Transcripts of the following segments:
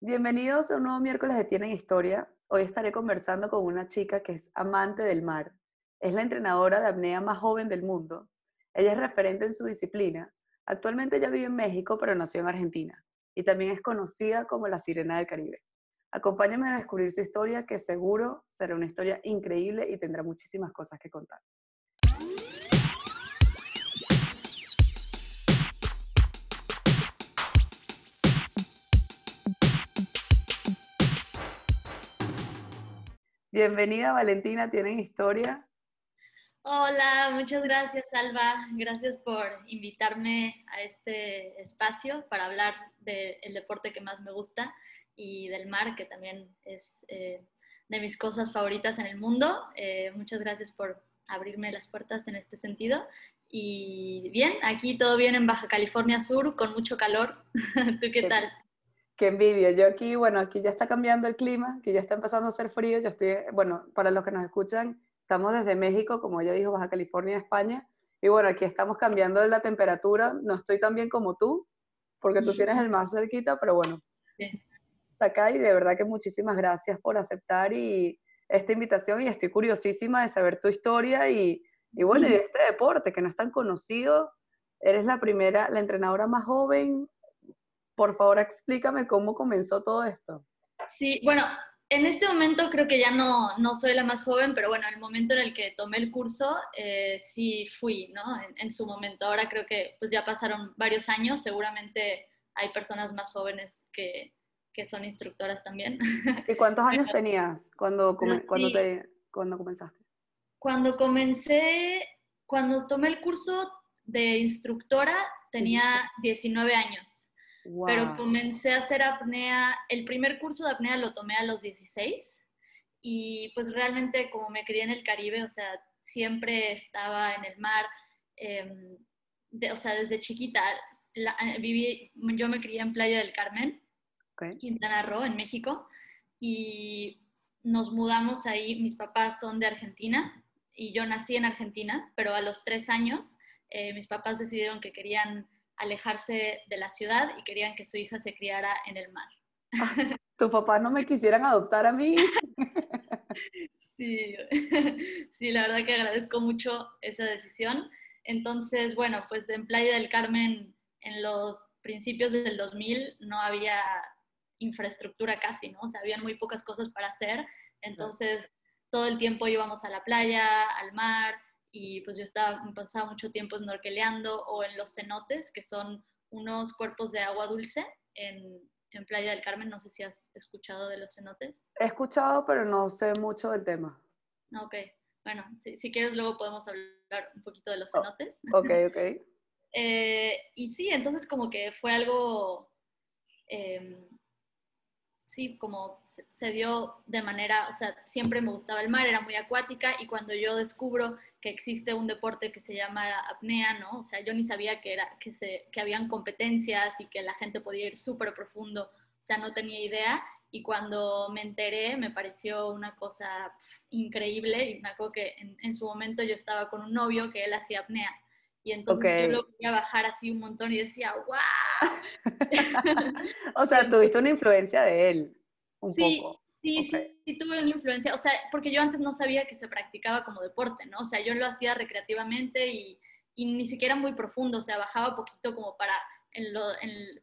Bienvenidos a un nuevo miércoles de Tienen Historia. Hoy estaré conversando con una chica que es amante del mar. Es la entrenadora de apnea más joven del mundo. Ella es referente en su disciplina. Actualmente ella vive en México, pero nació en Argentina. Y también es conocida como la Sirena del Caribe. Acompáñame a descubrir su historia, que seguro será una historia increíble y tendrá muchísimas cosas que contar. Bienvenida Valentina, ¿tienen historia? Hola, muchas gracias Alba, gracias por invitarme a este espacio para hablar del deporte que más me gusta y del mar, que también es eh, de mis cosas favoritas en el mundo. Eh, muchas gracias por abrirme las puertas en este sentido. Y bien, aquí todo bien en Baja California Sur, con mucho calor. ¿Tú qué tal? Qué envidia. Yo aquí, bueno, aquí ya está cambiando el clima, que ya está empezando a hacer frío. Yo estoy, bueno, para los que nos escuchan, estamos desde México, como ya dijo, Baja California, España. Y bueno, aquí estamos cambiando la temperatura. No estoy tan bien como tú, porque tú tienes el más cerquita, pero bueno. Está acá y de verdad que muchísimas gracias por aceptar y esta invitación y estoy curiosísima de saber tu historia y, y bueno, y de este deporte que no es tan conocido. Eres la primera, la entrenadora más joven por favor, explícame cómo comenzó todo esto. Sí, bueno, en este momento creo que ya no, no soy la más joven, pero bueno, en el momento en el que tomé el curso, eh, sí fui, ¿no? En, su momento. Ahora creo que pues ya pasaron varios años, seguramente hay personas más jóvenes que, que son instructoras también. ¿Y cuántos años tenías cuando, cuando, te, cuando comenzaste? Cuando comencé, cuando tomé el curso de instructora, tenía 19 años. Pero comencé a hacer apnea, el primer curso de apnea lo tomé a los 16 y pues realmente como me crié en el Caribe, o sea, siempre estaba en el mar, em, o sea, desde chiquita, eh, viví, yo me crié en Playa del Carmen, Quintana Roo, en México, y nos mudamos ahí, mis papás son de Argentina y yo nací en Argentina, pero a los tres años eh, mis papás decidieron que querían alejarse de la ciudad y querían que su hija se criara en el mar. ¿Tus papás no me quisieran adoptar a mí? Sí, sí, la verdad que agradezco mucho esa decisión. Entonces, bueno, pues en Playa del Carmen, en los principios del 2000, no había infraestructura casi, ¿no? O sea, habían muy pocas cosas para hacer. Entonces, todo el tiempo íbamos a la playa, al mar, y pues yo estaba, pasaba mucho tiempo snorkeleando o en los cenotes, que son unos cuerpos de agua dulce en, en Playa del Carmen. No sé si has escuchado de los cenotes. He escuchado, pero no sé mucho del tema. Ok, bueno, si, si quieres luego podemos hablar un poquito de los oh, cenotes. ok, ok. eh, y sí, entonces como que fue algo... Eh, sí, como se dio de manera, o sea, siempre me gustaba el mar, era muy acuática y cuando yo descubro que existe un deporte que se llama apnea, ¿no? O sea, yo ni sabía que, era, que, se, que habían competencias y que la gente podía ir súper profundo, o sea, no tenía idea y cuando me enteré me pareció una cosa increíble y me acuerdo que en, su momento yo estaba con un novio que él hacía apnea y entonces yo lo a bajar así un montón y decía, ¡wow! o sea, tuviste una influencia de él. Un sí, poco. Sí, sí, sí, tuve una influencia, o sea, porque yo antes no sabía que se practicaba como deporte, ¿no? O sea, yo lo hacía recreativamente y, y ni siquiera muy profundo, o sea, bajaba poquito como para, en lo,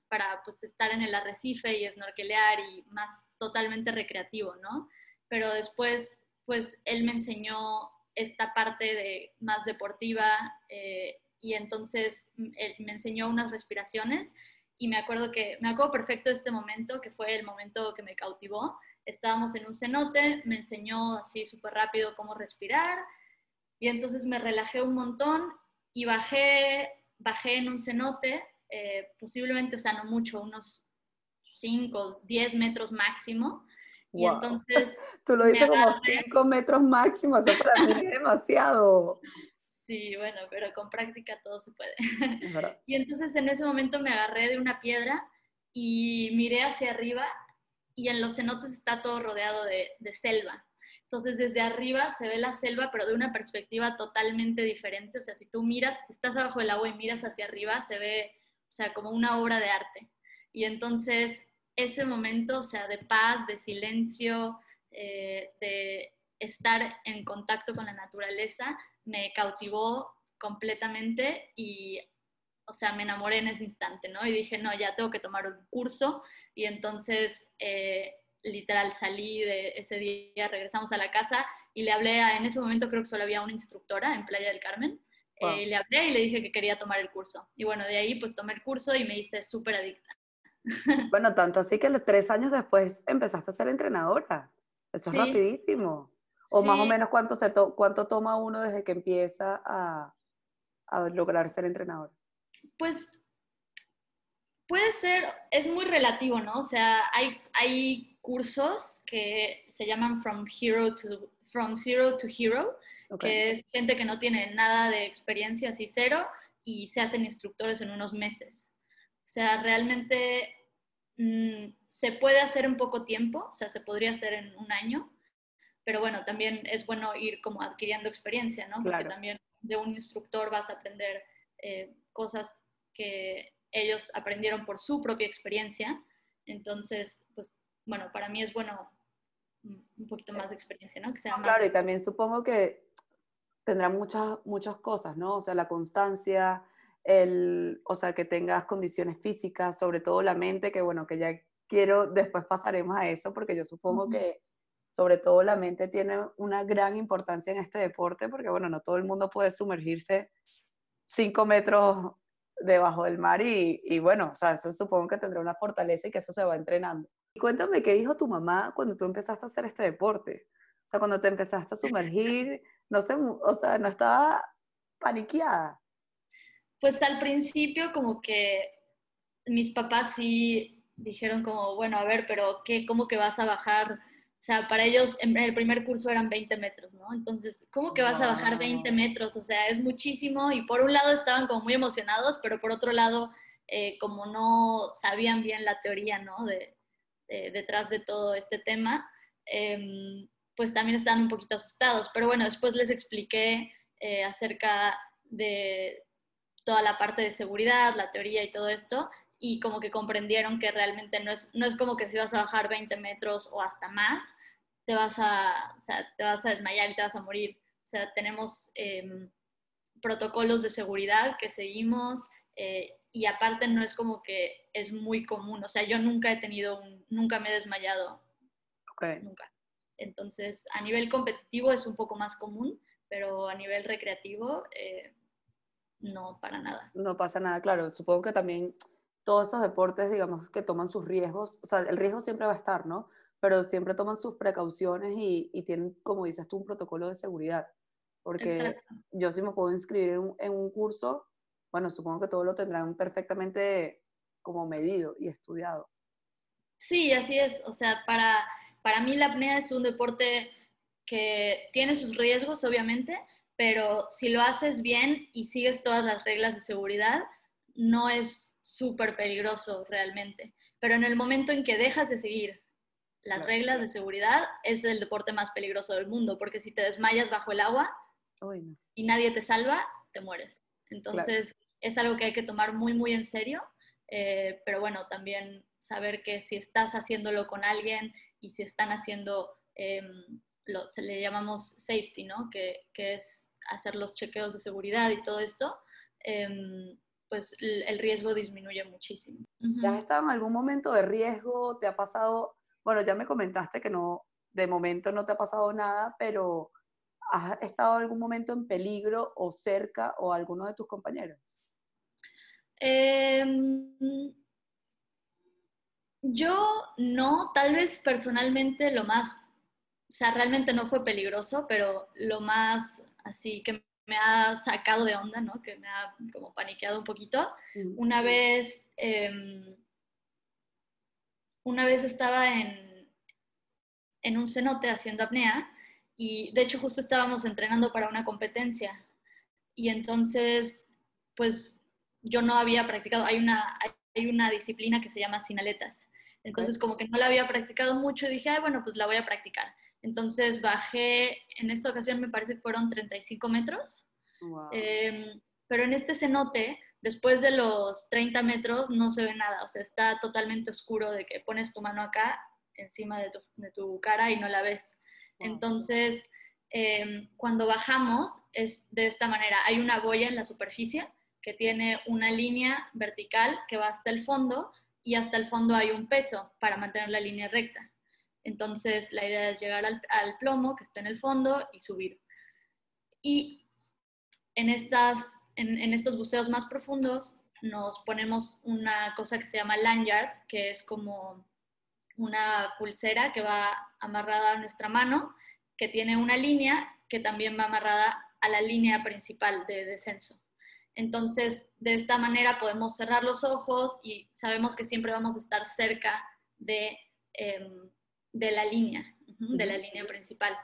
para pues, estar en el arrecife y snorkelear y más totalmente recreativo, ¿no? Pero después, pues, él me enseñó esta parte de más deportiva eh, y entonces él me enseñó unas respiraciones y me acuerdo que, me acuerdo perfecto de este momento, que fue el momento que me cautivó, estábamos en un cenote, me enseñó así súper rápido cómo respirar y entonces me relajé un montón y bajé, bajé en un cenote, eh, posiblemente, o sea, no mucho, unos 5, 10 metros máximo. Y entonces... Tú lo dices como 5 metros máximo, eso para mí es demasiado. Sí, bueno, pero con práctica todo se puede. y entonces en ese momento me agarré de una piedra y miré hacia arriba y en los cenotes está todo rodeado de, selva. Entonces desde arriba se ve la selva, pero de una perspectiva totalmente diferente. O sea, si tú miras, si estás abajo del agua y miras hacia arriba, se ve, o sea, como una obra de arte. Y entonces ese momento, o sea, de paz, de silencio, eh, de estar en contacto con la naturaleza, me cautivó completamente y, o sea, me enamoré en ese instante, ¿no? Y dije, no, ya tengo que tomar un curso y entonces, eh, literal, salí de ese día, regresamos a la casa y le hablé, a, en ese momento creo que solo había una instructora en Playa del Carmen, eh, le hablé y le dije que quería tomar el curso. Y bueno, de ahí pues tomé el curso y me hice súper adicta. Bueno, tanto así que tres años después empezaste a ser entrenadora. Eso es rapidísimo. O más o menos cuánto, se cuánto toma uno desde que empieza a, a lograr ser entrenador. Pues puede ser, es muy relativo, ¿no? O sea, hay, hay cursos que se llaman From Hero to, from Zero to Hero, que es gente que no tiene nada de experiencia, así cero, y se hacen instructores en unos meses. O sea, realmente mm, se puede hacer en poco tiempo, o sea, se podría hacer en un año, pero bueno, también es bueno ir como adquiriendo experiencia, ¿no? Porque también de un instructor vas a aprender eh, cosas que ellos aprendieron por su propia experiencia. Entonces, pues bueno, para mí es bueno un poquito más de experiencia, ¿no? Claro, y también supongo que tendrá muchas, muchas cosas, ¿no? O sea, la constancia, el, o sea, que tengas condiciones físicas, sobre todo la mente, que bueno, que ya quiero, después pasaremos a eso, porque yo supongo que sobre todo la mente tiene una gran importancia en este deporte, porque bueno, no todo el mundo puede sumergirse cinco metros debajo del mar y, y bueno, o sea, eso supongo que tendrá una fortaleza y que eso se va entrenando. Cuéntame qué dijo tu mamá cuando tú empezaste a hacer este deporte. O sea, cuando te empezaste a sumergir, no sé, o sea, no estaba paniqueada. Pues al principio como que mis papás sí dijeron como, bueno, a ver, pero ¿qué, ¿cómo que vas a bajar? O sea, para ellos en el primer curso eran 20 metros, ¿no? Entonces, ¿cómo que vas a bajar 20 metros? O sea, es muchísimo y por un lado estaban como muy emocionados, pero por otro lado, eh, como no sabían bien la teoría, ¿no? De, detrás de todo este tema, em, pues también estaban un poquito asustados. Pero bueno, después les expliqué eh, acerca de toda la parte de seguridad, la teoría y todo esto, y como que comprendieron que realmente no es, no es como que si vas a bajar 20 metros o hasta más, te vas a, o sea, te vas a desmayar y te vas a morir. O sea, tenemos em, protocolos de seguridad que seguimos eh, y aparte no es como que es muy común, o sea, yo nunca he tenido un, nunca me he desmayado. Nunca. Entonces, a nivel competitivo es un poco más común, pero a nivel recreativo, eh, no, para nada. No pasa nada, claro. Supongo que también todos esos deportes, digamos, que toman sus riesgos, o sea, el riesgo siempre va a estar, ¿no? Pero siempre toman sus precauciones y, y tienen, como dices tú, un protocolo de seguridad. Porque yo sí me puedo inscribir en en un curso bueno, supongo que todo lo tendrán perfectamente como medido y estudiado. Sí, así es. O sea, para, para mí la apnea es un deporte que tiene sus riesgos, obviamente, pero si lo haces bien y sigues todas las reglas de seguridad, no es súper peligroso realmente. Pero en el momento en que dejas de seguir las reglas de seguridad, es el deporte más peligroso del mundo, porque si te desmayas bajo el agua y nadie te salva, te mueres. Entonces, es algo que hay que tomar muy, muy en serio, eh, pero bueno, también saber que si estás haciéndolo con alguien y si están haciendo, em, lo, se le llamamos safety, ¿no? Que, que, es hacer los chequeos de seguridad y todo esto, em, pues el, riesgo disminuye muchísimo. ¿Ya has estado en algún momento de riesgo? ¿Te ha pasado? Bueno, ya me comentaste que no, de momento no te ha pasado nada, pero ¿has estado en algún momento en peligro o cerca o alguno de tus compañeros? Em, yo no, tal vez personalmente lo más, o sea, realmente no fue peligroso, pero lo más así que me ha sacado de onda, ¿no? Que me ha como paniqueado un poquito. Una vez, em, una vez estaba en, en un cenote haciendo apnea y de hecho justo estábamos entrenando para una competencia y entonces, pues yo no había practicado, hay una, hay una disciplina que se llama sinaletas. Entonces, como que no la había practicado mucho y dije, Ay, bueno, pues la voy a practicar. Entonces bajé, en esta ocasión me parece que fueron 35 metros, em, pero en este cenote después de los 30 metros no se ve nada, o sea, está totalmente oscuro de que pones tu mano acá encima de tu, cara y no la ves. Entonces, em, cuando bajamos es de esta manera, hay una boya en la superficie que tiene una línea vertical que va hasta el fondo y hasta el fondo hay un peso para mantener la línea recta. Entonces, la idea es llegar al, plomo que está en el fondo y subir. Y en, estas, en, estos buceos más profundos nos ponemos una cosa que se llama lanyard, que es como una pulsera que va amarrada a nuestra mano, que tiene una línea que también va amarrada a la línea principal de descenso. Entonces, de esta manera podemos cerrar los ojos y sabemos que siempre vamos a estar cerca de, em, de la línea, de la línea principal.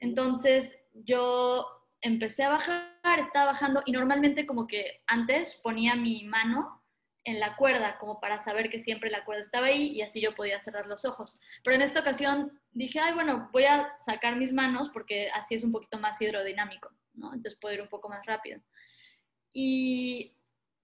Entonces, yo empecé a bajar, estaba bajando y normalmente como que antes ponía mi mano en la cuerda como para saber que siempre la cuerda estaba ahí y así yo podía cerrar los ojos. Pero en esta ocasión dije, ay, bueno, voy a sacar mis manos porque así es un poquito más hidrodinámico, ¿no? Entonces puedo ir un poco más rápido. Y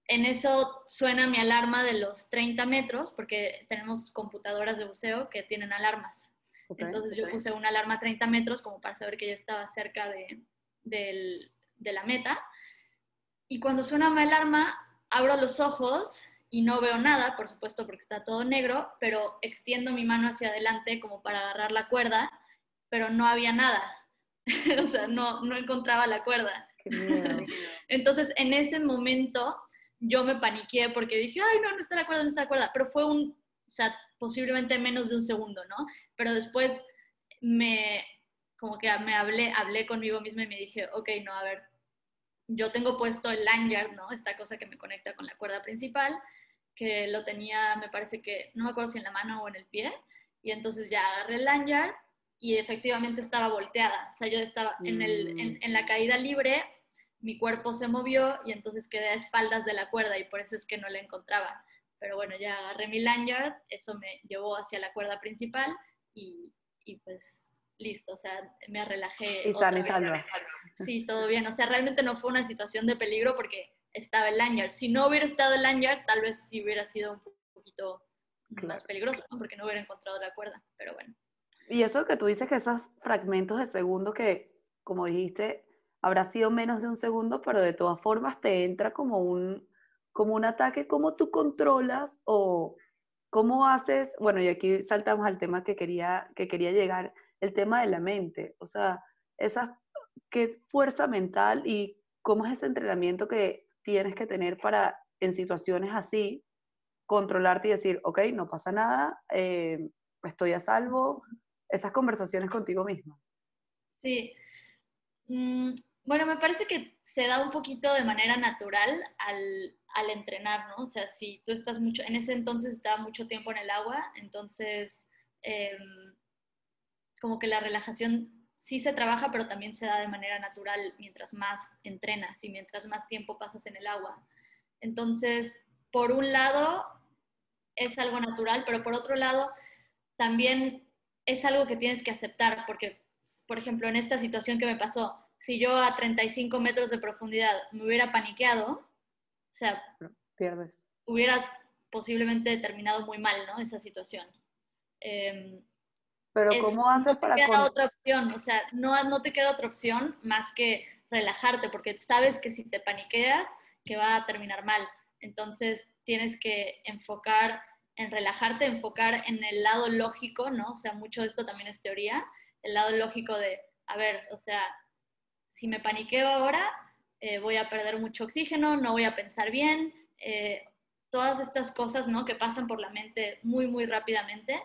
en eso suena mi alarma de los 30 metros, porque tenemos computadoras de buceo que tienen alarmas. Entonces yo puse una alarma a 30 metros como para saber que ya estaba cerca de, de la meta. Y cuando suena mi alarma, abro los ojos y no veo nada, por supuesto porque está todo negro, pero extiendo mi mano hacia adelante como para agarrar la cuerda, pero no había nada. o sea, no, no encontraba la cuerda. Entonces, en ese momento, yo me paniqué porque dije, ay, no, no está la cuerda, no está la cuerda. Pero fue un, o sea, posiblemente menos de un segundo, ¿no? Pero después me, como que me hablé, hablé conmigo misma y me dije, ok, no, a ver, yo tengo puesto el lanyard, ¿no? Esta cosa que me conecta con la cuerda principal, que lo tenía, me parece que, no me acuerdo si en la mano o en el pie, y entonces ya agarré el lanyard y efectivamente estaba volteada, o sea, yo estaba en, el, en, mm. en la caída libre, mi cuerpo se movió y entonces quedé a espaldas de la cuerda y por eso es que no la encontraba. Pero bueno, ya agarré mi lanyard, eso me llevó hacia la cuerda principal y, y pues listo, o sea, me relajé. Y sale, sale. Sí, todo bien. O sea, realmente no fue una situación de peligro porque estaba el lanyard. Si no hubiera estado el lanyard, tal vez sí hubiera sido un poquito más peligroso, porque no hubiera encontrado la cuerda, pero bueno. Y eso que tú dices que esos fragmentos de segundo que, como dijiste, habrá sido menos de un segundo, pero de todas formas te entra como un, como un ataque, ¿cómo tú controlas o cómo haces? Bueno, y aquí saltamos al tema que quería, que quería llegar, el tema de la mente, o sea, esa, qué fuerza mental y cómo es ese entrenamiento que tienes que tener para en situaciones así controlarte y decir, ok, no pasa nada, eh, estoy a salvo, esas conversaciones contigo misma. Sí. Bueno, me parece que se da un poquito de manera natural al, al, entrenar, ¿no? O sea, si tú estás mucho, en ese entonces estaba mucho tiempo en el agua, entonces em, como que la relajación sí se trabaja, pero también se da de manera natural mientras más entrenas y mientras más tiempo pasas en el agua. Entonces, por un lado, es algo natural, pero por otro lado, también es algo que tienes que aceptar, porque, por ejemplo, en esta situación que me pasó, si yo a 35 metros de profundidad me hubiera paniqueado, o sea, pierdes. Hubiera posiblemente terminado muy mal, ¿no? Esa situación. Em, Pero ¿cómo haces para... No te queda otra opción, o sea, no, no te queda otra opción más que relajarte, porque sabes que si te paniqueas, que va a terminar mal. Entonces tienes que enfocar en relajarte, enfocar en el lado lógico, ¿no? O sea, mucho de esto también es teoría, el lado lógico de, a ver, o sea, si me paniqueo ahora, eh, voy a perder mucho oxígeno, no voy a pensar bien, eh, todas estas cosas ¿no? que pasan por la mente muy, muy rápidamente.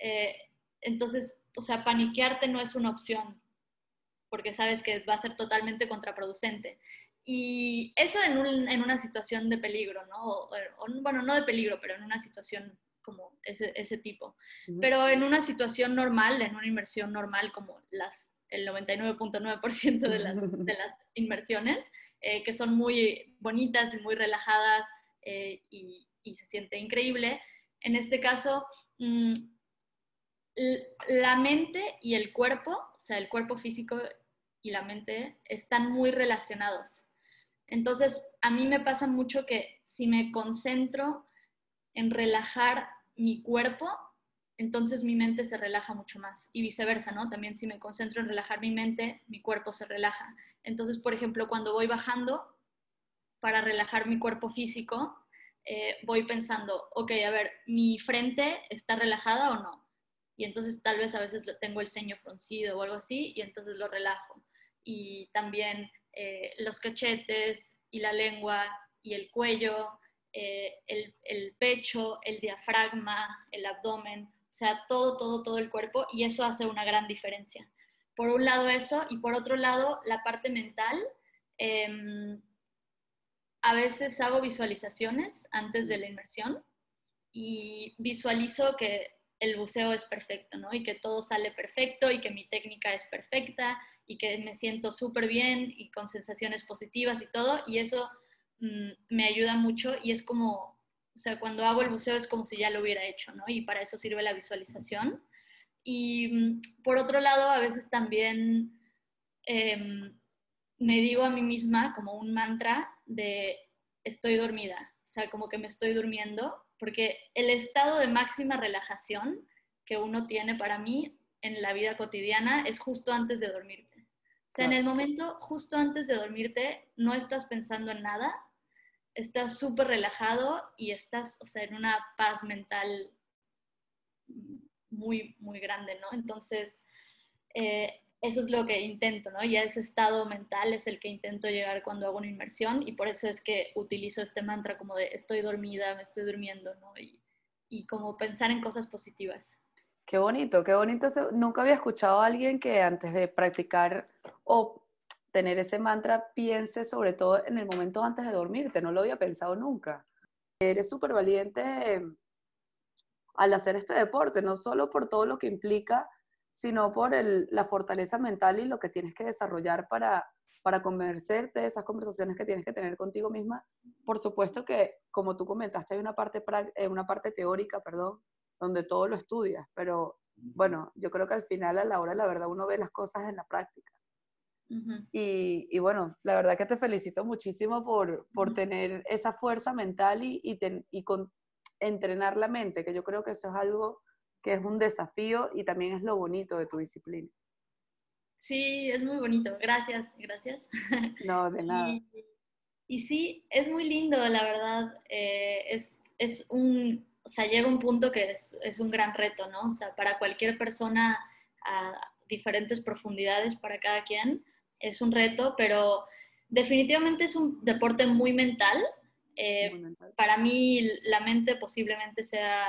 Eh, entonces, o sea, paniquearte no es una opción, porque sabes que va a ser totalmente contraproducente. Y eso en, una situación de peligro, ¿no? O, bueno, no de peligro, pero en una situación como ese, ese tipo. Pero en una situación normal, en una inversión normal como las el 99.9% de las, de las inmersiones, eh, que son muy bonitas y muy relajadas eh, y, se siente increíble. En este caso, mm, la mente y el cuerpo, o sea, el cuerpo físico y la mente están muy relacionados. Entonces, a mí me pasa mucho que si me concentro en relajar mi cuerpo, entonces mi mente se relaja mucho más y viceversa, ¿no? También si me concentro en relajar mi mente, mi cuerpo se relaja. Entonces, por ejemplo, cuando voy bajando para relajar mi cuerpo físico, eh, voy pensando, ok, a ver, ¿mi frente está relajada o no? Y entonces tal vez a veces tengo el ceño fruncido o algo así y entonces lo relajo. Y también eh, los cachetes y la lengua y el cuello, eh, el, el pecho, el diafragma, el abdomen, o sea, todo, todo, todo el cuerpo y eso hace una gran diferencia. Por un lado eso y por otro lado la parte mental. Em, a veces hago visualizaciones antes de la inmersión y visualizo que el buceo es perfecto, ¿no? Y que todo sale perfecto y que mi técnica es perfecta y que me siento súper bien y con sensaciones positivas y todo. Y eso mm, me ayuda mucho y es como, o sea, cuando hago el buceo es como si ya lo hubiera hecho, ¿no? Y para eso sirve la visualización. Y mm, por otro lado, a veces también em, me digo a mí misma como un mantra de estoy dormida, o sea, como que me estoy durmiendo, porque el estado de máxima relajación que uno tiene para mí en la vida cotidiana es justo antes de dormirte. O sea, en el momento justo antes de dormirte no estás pensando en nada, estás súper relajado y estás, o sea, en una paz mental muy, muy grande, ¿no? Entonces, eh, eso es lo que intento, ¿no? Y ese estado mental es el que intento llegar cuando hago una inmersión y por eso es que utilizo este mantra como de estoy dormida, me estoy durmiendo, ¿no? Y, y como pensar en cosas positivas. Qué bonito, qué bonito. Nunca había escuchado a alguien que antes de practicar o tener ese mantra piense sobre todo en el momento antes de dormirte. No lo había pensado nunca. Eres súper valiente al hacer este deporte, no solo por todo lo que implica sino por la fortaleza mental y lo que tienes que desarrollar para, para convencerte de esas conversaciones que tienes que tener contigo misma. Por supuesto que, como tú comentaste, hay una parte, eh, una parte teórica, perdón, donde todo lo estudias, pero bueno, yo creo que al final, a la hora la verdad, uno ve las cosas en la práctica. Y, y, bueno, la verdad que te felicito muchísimo por, por tener esa fuerza mental y, y, y con, entrenar la mente, que yo creo que eso es algo que es un desafío y también es lo bonito de tu disciplina. Sí, es muy bonito. Gracias, gracias. No, de nada. Y, sí, es muy lindo, la verdad. Eh, es, es, un, o sea, llega un punto que es, es, un gran reto, ¿no? O sea, para cualquier persona a diferentes profundidades, para cada quien, es un reto, pero definitivamente es un deporte muy mental. Eh, muy mental. Para mí, la mente posiblemente sea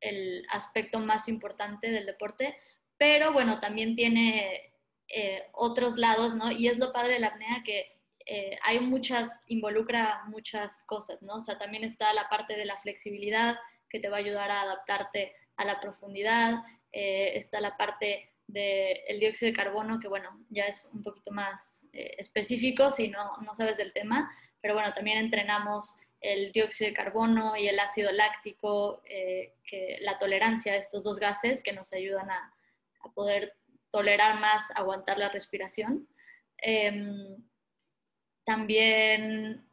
el aspecto más importante del deporte, pero bueno, también tiene eh, otros lados, ¿no? Y es lo padre de la apnea que eh, hay muchas, involucra muchas cosas, ¿no? O sea, también está la parte de la flexibilidad que te va a ayudar a adaptarte a la profundidad, eh, está la parte del dióxido de carbono, que bueno, ya es un poquito más específico si no, no sabes del tema, pero bueno, también entrenamos el dióxido de carbono y el ácido láctico, eh, que la tolerancia a estos dos gases que nos ayudan a, poder tolerar más, aguantar la respiración. Em, también,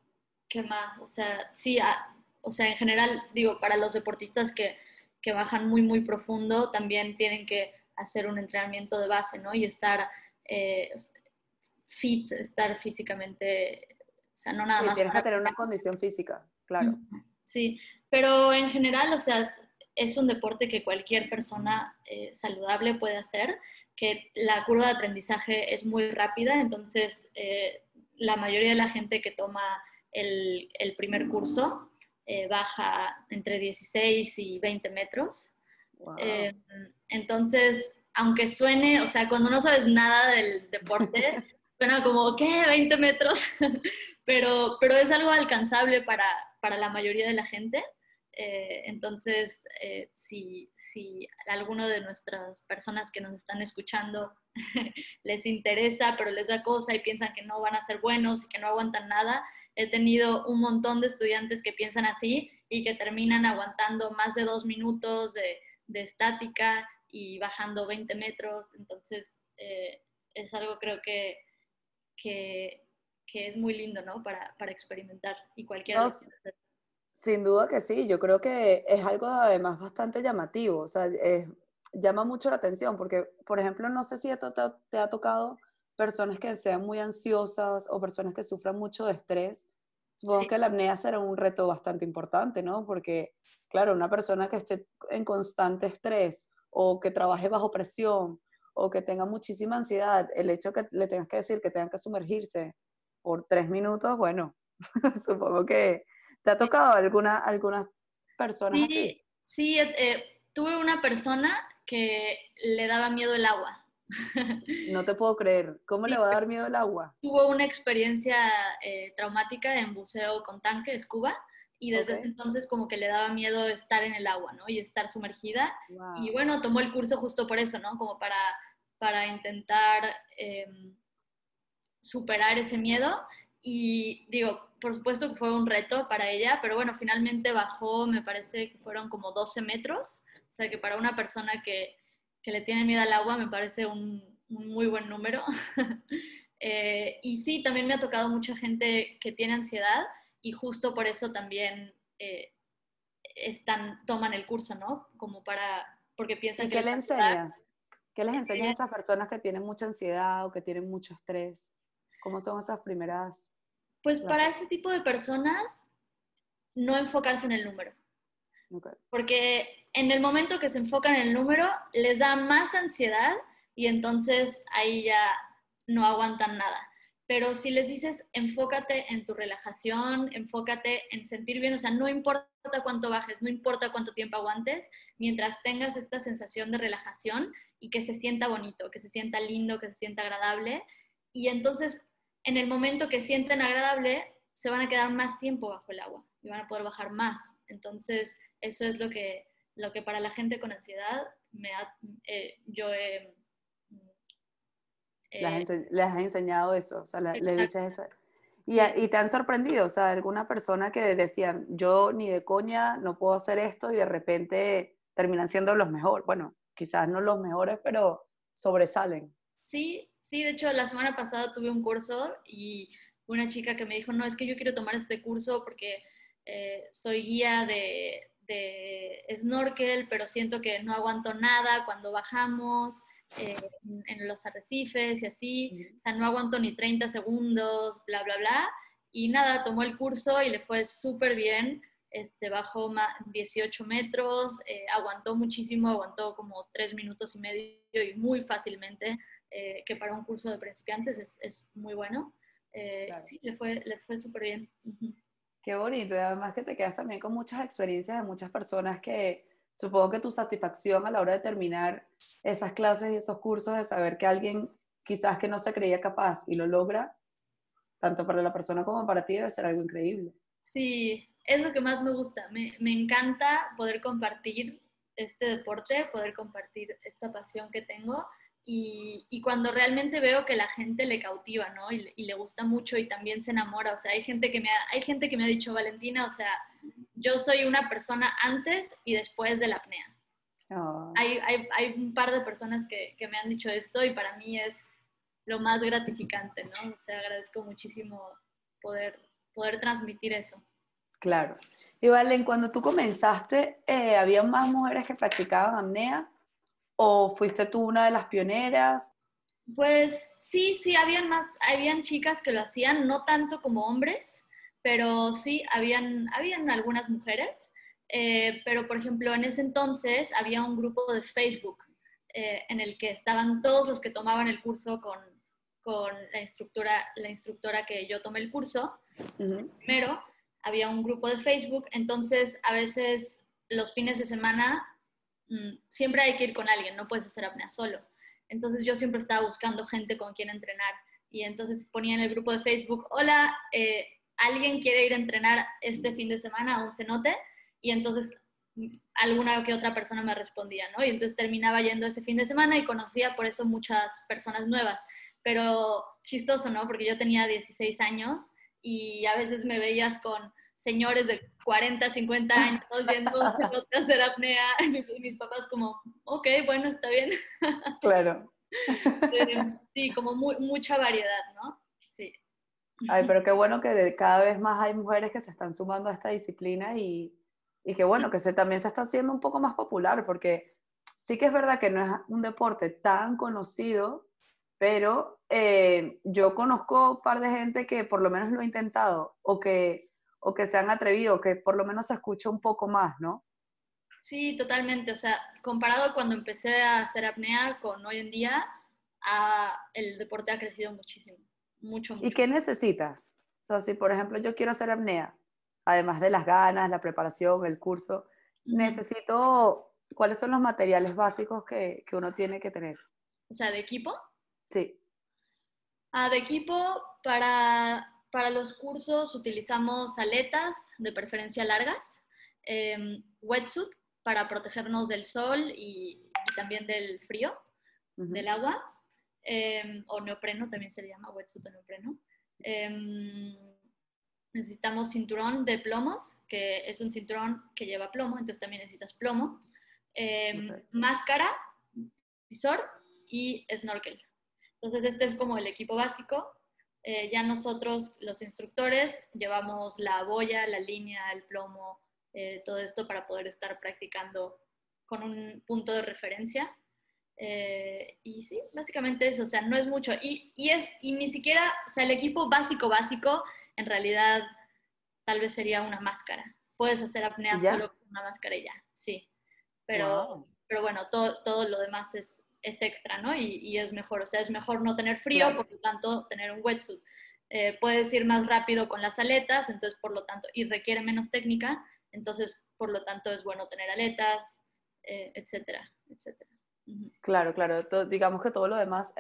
¿qué más? O sea, sí, o sea, en general, digo, para los deportistas que, que, bajan muy, muy profundo, también tienen que hacer un entrenamiento de base, ¿no? Y estar eh, fit, estar físicamente o sea, no nada sí, más. Tienes que tener una condición física, claro. Sí, pero en general, o sea, es un deporte que cualquier persona eh, saludable puede hacer, que la curva de aprendizaje es muy rápida, entonces eh, la mayoría de la gente que toma el, el primer curso eh, baja entre 16 y 20 metros. Entonces, aunque suene, o sea, cuando no sabes nada del deporte, suena como, ¿qué? 20 metros, pero, pero es algo alcanzable para, para la mayoría de la gente. Eh, entonces, eh, si, si alguno de nuestras personas que nos están escuchando les interesa, pero les da cosa y piensan que no van a ser buenos y que no aguantan nada, he tenido un montón de estudiantes que piensan así y que terminan aguantando más de dos minutos de, de estática y bajando 20 metros. Entonces, eh, es algo creo que que, que es muy lindo, ¿no? Para, para experimentar y cualquiera. sin duda que sí, yo creo que es algo además bastante llamativo, o sea, llama mucho la atención porque, por ejemplo, no sé si te, te ha tocado personas que sean muy ansiosas o personas que sufran mucho de estrés. Supongo que la apnea será un reto bastante importante, ¿no? Porque, claro, una persona que esté en constante estrés o que trabaje bajo presión o que tenga muchísima ansiedad, el hecho que le tengas que decir que tengan que sumergirse por tres minutos, bueno, supongo que te ha tocado alguna, algunas personas sí, así. Sí, eh, eh, tuve una persona que le daba miedo el agua. No te puedo creer. ¿Cómo le va a dar miedo el agua? Tuvo una experiencia eh, traumática en buceo con tanque, scuba, y desde ese entonces como que le daba miedo estar en el agua, ¿no? Y estar sumergida. Y bueno, tomó el curso justo por eso, ¿no? Como para, para intentar em, superar ese miedo. Y digo, por supuesto que fue un reto para ella, pero bueno, finalmente bajó, me parece que fueron como 12 metros. O sea que para una persona que, que le tiene miedo al agua me parece un, muy buen número. Eh, y sí, también me ha tocado mucha gente que tiene ansiedad y justo por eso también eh, están, toman el curso, ¿no? Como para, porque piensan ¿Y que... ¿Qué le enseñas? ¿Qué les enseñas a esas personas que tienen mucha ansiedad o que tienen mucho estrés? ¿Cómo son esas primeras? Pues para ese tipo de personas, no enfocarse en el número. Porque en el momento que se enfocan en el número, les da más ansiedad y entonces ahí ya no aguantan nada. Pero si les dices, enfócate en tu relajación, enfócate en sentir bien, o sea, no importa cuánto bajes, no importa cuánto tiempo aguantes, mientras tengas esta sensación de relajación y que se sienta bonito, que se sienta lindo, que se sienta agradable. Y entonces, en el momento que sienten agradable, se van a quedar más tiempo bajo el agua y van a poder bajar más. Entonces, eso es lo que, lo que para la gente con ansiedad me eh, yo he... les, has enseñado eso, o sea, le, dices eso. Y, y, te han sorprendido, o sea, alguna persona que decía, yo ni de coña no puedo hacer esto y de repente terminan siendo los mejores. Bueno, quizás no los mejores, pero sobresalen. Sí, sí, de hecho la semana pasada tuve un curso y una chica que me dijo, no, es que yo quiero tomar este curso porque eh, soy guía de, de, snorkel, pero siento que no aguanto nada cuando bajamos eh, en los arrecifes y así, o sea, no aguanto ni 30 segundos, bla, bla, bla. Y nada, tomó el curso y le fue súper bien. Este, bajó 18 metros, eh, aguantó muchísimo, aguantó como 3 minutos y medio y muy fácilmente, que para un curso de principiantes es, es muy bueno. Sí, le fue, le fue súper bien. Qué bonito, y además que te quedas también con muchas experiencias de muchas personas que supongo que tu satisfacción a la hora de terminar esas clases y esos cursos, de saber que alguien quizás que no se creía capaz y lo logra, tanto para la persona como para ti, debe ser algo increíble. Sí, es lo que más me gusta. Me, me encanta poder compartir este deporte, poder compartir esta pasión que tengo y, cuando realmente veo que la gente le cautiva, ¿no? Y, le gusta mucho y también se enamora, o sea, hay gente que me ha, hay gente que me ha dicho, Valentina, o sea, yo soy una persona antes y después de la apnea. Oh. Hay, hay, hay, un par de personas que, que, me han dicho esto y para mí es lo más gratificante, ¿no? O sea, agradezco muchísimo poder, poder transmitir eso. Claro. Y Valen, cuando tú comenzaste, eh, ¿había más mujeres que practicaban apnea? ¿O fuiste tú una de las pioneras? Pues sí, sí, habían más, habían chicas que lo hacían, no tanto como hombres, pero sí, habían, habían algunas mujeres. Eh, pero, por ejemplo, en ese entonces había un grupo de Facebook eh, en el que estaban todos los que tomaban el curso con, con la, instructora, la instructora que yo tomé el curso. Primero, había un grupo de Facebook, entonces a veces los fines de semana siempre hay que ir con alguien, no puedes hacer apnea solo. Entonces yo siempre estaba buscando gente con quien entrenar y entonces ponía en el grupo de Facebook, hola, eh, ¿alguien quiere ir a entrenar este fin de semana a un cenote? Y entonces mm, alguna que otra persona me respondía, ¿no? Y entonces terminaba yendo ese fin de semana y conocía por eso muchas personas nuevas. Pero chistoso, ¿no? Porque yo tenía 16 años y a veces me veías con señores de 40, 50 años yendo a hacer apnea. Y mis papás como, ok, bueno, está bien. Claro. sí, como mucha variedad, ¿no? Sí. Ay, pero qué bueno que cada vez más hay mujeres que se están sumando a esta disciplina y, y que bueno, que se, también se está haciendo un poco más popular, porque sí que es verdad que no es un deporte tan conocido, pero eh, yo conozco un par de gente que por lo menos lo ha intentado o que, o que se han atrevido, que por lo menos se escucha un poco más, ¿no? Sí, totalmente. O sea, comparado cuando empecé a hacer apnea con hoy en día, el deporte ha crecido muchísimo, mucho, mucho. ¿Y qué necesitas? O sea, si por ejemplo yo quiero hacer apnea, además de las ganas, la preparación, el curso, necesito, ¿cuáles son los materiales básicos que, que, uno tiene que tener? O sea, ¿de equipo? Sí. Ah, de equipo, para, para los cursos utilizamos aletas, de preferencia largas, eh, wetsuit para protegernos del sol y, y también del frío, del agua, em, o neopreno, también se le llama wetsuit o neopreno. Em, necesitamos cinturón de plomos, que es un cinturón que lleva plomo, entonces también necesitas plomo. Em, máscara, visor y snorkel. Entonces este es como el equipo básico. Eh, ya nosotros, los instructores, llevamos la boya, la línea, el plomo, eh, todo esto para poder estar practicando con un punto de referencia. Eh, y sí, básicamente eso, o sea, no es mucho. Y, y, es, y ni siquiera, o sea, el equipo básico, básico, en realidad tal vez sería una máscara. Puedes hacer apnea solo con una ya, sí. Pero, pero bueno, todo, todo lo demás es, es extra, ¿no? Y, y, es mejor, o sea, es mejor no tener frío, por lo tanto, tener un wetsuit. Eh, puedes ir más rápido con las aletas, entonces, por lo tanto, y requiere menos técnica, entonces, por lo tanto, es bueno tener aletas, eh, etcétera, etcétera. Claro, claro. digamos que todo lo demás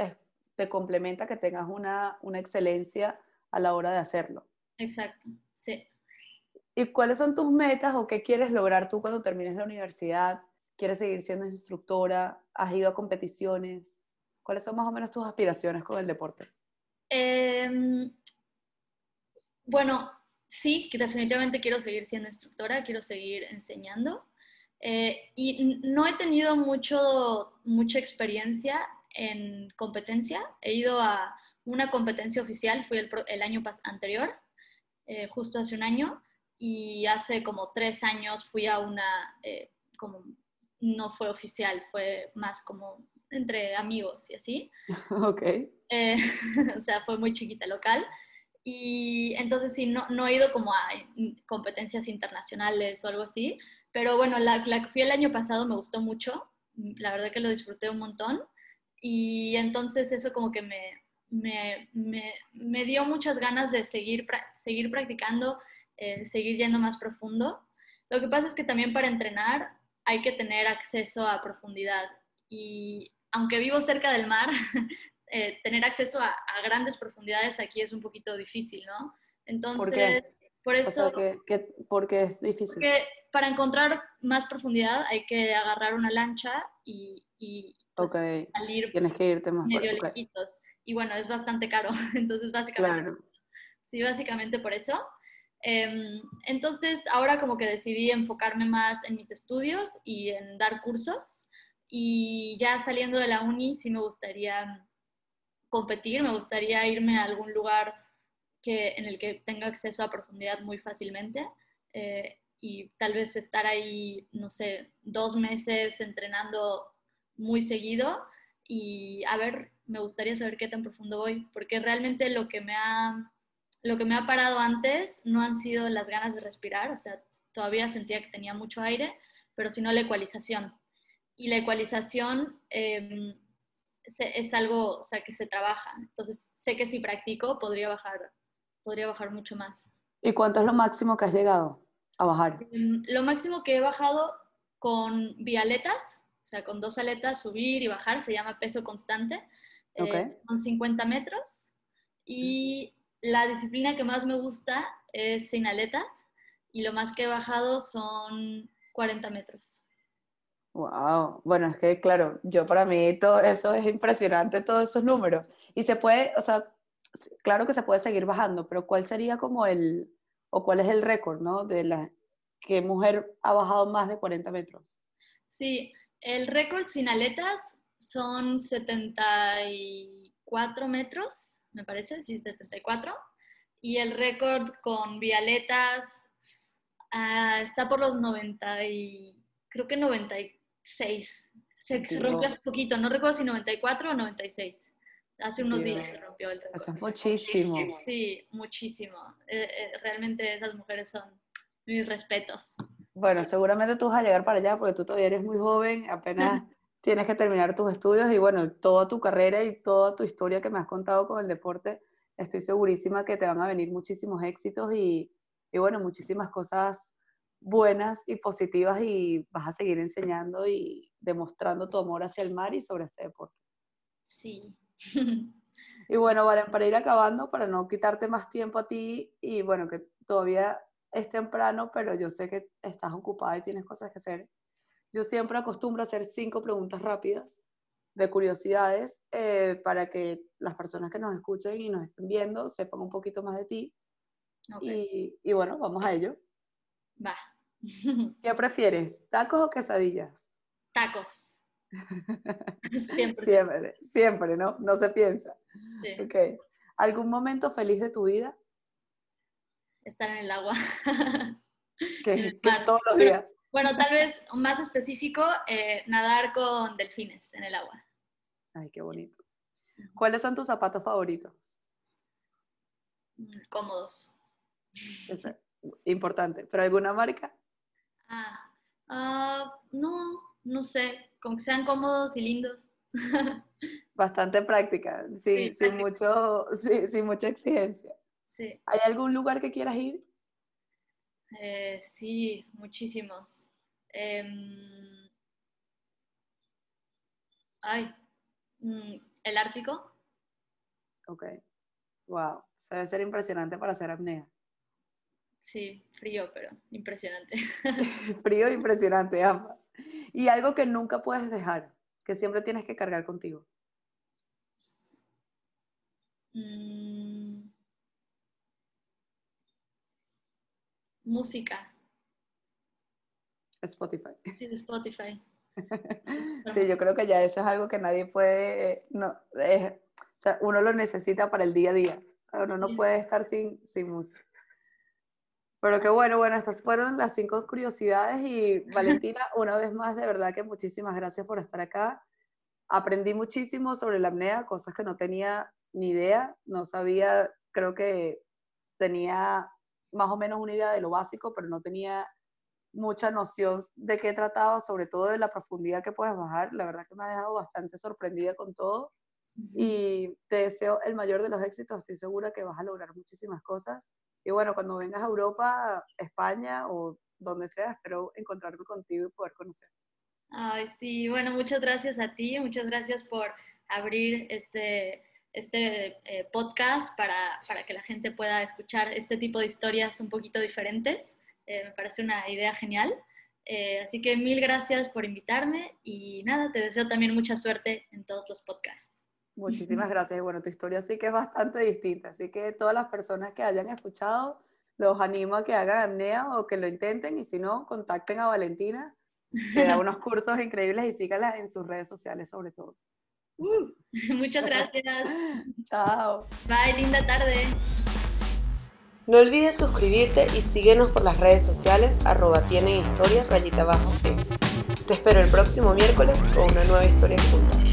te complementa que tengas una, una excelencia a la hora de hacerlo. Exacto, sí. ¿Y cuáles son tus metas o qué quieres lograr tú cuando termines la universidad? ¿Quieres seguir siendo instructora? ¿Has ido a competiciones? ¿Cuáles son más o menos tus aspiraciones con el deporte? Em, bueno, sí, que definitivamente quiero seguir siendo instructora, quiero seguir enseñando. Eh, y no he tenido mucho, mucha experiencia en competencia. He ido a una competencia oficial, fui el, año anterior, eh, justo hace un año, y hace como tres años fui a una, eh, como no fue oficial, fue más como entre amigos y así. Ok. o sea, fue muy chiquita local. Y entonces sí, no, no he ido como a competencias internacionales o algo así, pero bueno, la, que fui el año pasado me gustó mucho, la verdad que lo disfruté un montón y entonces eso como que me, me, me, dio muchas ganas de seguir, seguir practicando, eh, seguir yendo más profundo. Lo que pasa es que también para entrenar hay que tener acceso a profundidad y aunque vivo cerca del mar, eh, tener acceso a, grandes profundidades aquí es un poquito difícil, ¿no? Entonces, por, eso... porque es difícil para encontrar más profundidad hay que agarrar una lancha y, y pues, salir Tienes que irte más medio lejitos. Y bueno, es bastante caro. Entonces, básicamente, sí, básicamente por eso. Em, entonces, ahora como que decidí enfocarme más en mis estudios y en dar cursos. Y ya saliendo de la uni, sí me gustaría competir, me gustaría irme a algún lugar que, en el que tenga acceso a profundidad muy fácilmente. Eh, y tal vez estar ahí, no sé, dos meses entrenando muy seguido y a ver, me gustaría saber qué tan profundo voy, porque realmente lo que me ha, lo que me ha parado antes no han sido las ganas de respirar, o sea, todavía sentía que tenía mucho aire, pero sino la ecualización. Y la ecualización em, es algo, o sea, que se trabaja. Entonces, sé que si practico podría bajar, podría bajar mucho más. ¿Y cuánto es lo máximo que has llegado? a bajar? Em, lo máximo que he bajado con vialetas, o sea, con dos aletas, subir y bajar, se llama peso constante, eh, son 50 metros. Y la disciplina que más me gusta es sin aletas, y lo más que he bajado son 40 metros. Wow, bueno, es que claro, yo para mí todo eso es impresionante, todos esos números. Y se puede, o sea, claro que se puede seguir bajando, pero ¿cuál sería como el, o cuál es el récord, ¿no? De la que mujer ha bajado más de 40 metros. Sí, el récord sin aletas son 74 metros, me parece, sí, 74. y el récord con Vialetas ah, está por los 90 y creo que 96. Se, se rompió hace poquito, no recuerdo si 94 o 96. Hace unos días se rompió el récord. Eso es muchísimo. Sí, muchísimo. Eh, eh, realmente esas mujeres son mis respetos. Bueno, seguramente tú vas a llegar para allá porque tú todavía eres muy joven, apenas tienes que terminar tus estudios y bueno, toda tu carrera y toda tu historia que me has contado con el deporte, estoy segurísima que te van a venir muchísimos éxitos y, y bueno, muchísimas cosas buenas y positivas y vas a seguir enseñando y demostrando tu amor hacia el mar y sobre este deporte. Sí. Y bueno, Valen, para ir acabando, para no quitarte más tiempo a ti y bueno, que todavía es temprano, pero yo sé que estás ocupada y tienes cosas que hacer. Yo siempre acostumbro a hacer cinco preguntas rápidas de curiosidades eh, para que las personas que nos escuchen y nos estén viendo sepan un poquito más de ti. Y, y, bueno, vamos a ello. Va. ¿Qué prefieres, tacos o quesadillas? Tacos. siempre. siempre. Siempre, ¿no? No se piensa. Sí. Ok. ¿Algún momento feliz de tu vida? Estar en el agua. Que, que todos los días. Bueno, tal vez más específico, eh, nadar con delfines en el agua. Ay, qué bonito. ¿Cuáles son tus zapatos favoritos? Cómodos. Es importante. ¿Pero alguna marca? Ah, ah, no, no sé. Con que sean cómodos y lindos. Bastante práctica, sí, Sí, sin, práctica. mucho, sí, sin mucha exigencia. Sí, ¿Hay algún lugar que quieras ir? Eh, sí, muchísimos. Em, ay, mm, ¿el Ártico? Ok. Wow. Eso debe ser impresionante para hacer apnea. Sí, frío, pero impresionante. Frío e impresionante ambas. Y algo que nunca puedes dejar, que siempre tienes que cargar contigo. Mm, música, Spotify. sí, Spotify. Sí, yo creo que ya eso es algo que nadie puede, no, o sea, uno lo necesita para el día a día. Uno no puede estar sin, sin música. Pero qué bueno, bueno, estas fueron las cinco curiosidades y Valentina, una vez más, de verdad que muchísimas gracias por estar acá. Aprendí muchísimo sobre la apnea, cosas que no tenía ni idea, no sabía, creo que tenía más o menos una idea de lo básico, pero no tenía mucha noción de qué trataba, sobre todo de la profundidad que puedes bajar. La verdad que me ha dejado bastante sorprendida con todo y te deseo el mayor de los éxitos. Estoy segura que vas a lograr muchísimas cosas. Y bueno, cuando vengas a Europa, España o donde sea, espero encontrarme contigo y poder conocer. Ay, sí, bueno, muchas gracias a ti, muchas gracias por abrir este, este eh, podcast para, para que la gente pueda escuchar este tipo de historias un poquito diferentes. Eh, me parece una idea genial. Eh, así que mil gracias por invitarme y nada, te deseo también mucha suerte en todos los podcasts. Muchísimas gracias. Bueno, tu historia sí que es bastante distinta. Así que todas las personas que hayan escuchado, los animo a que hagan apnea o que lo intenten. Y si no, contacten a Valentina, que da unos cursos increíbles y síganla en sus redes sociales sobre todo. Uh, muchas gracias. Chao. Bye, linda tarde. No olvides suscribirte y síguenos por las redes sociales arroba tienen historias rayita abajo es. Te espero el próximo miércoles con una nueva historia juntas.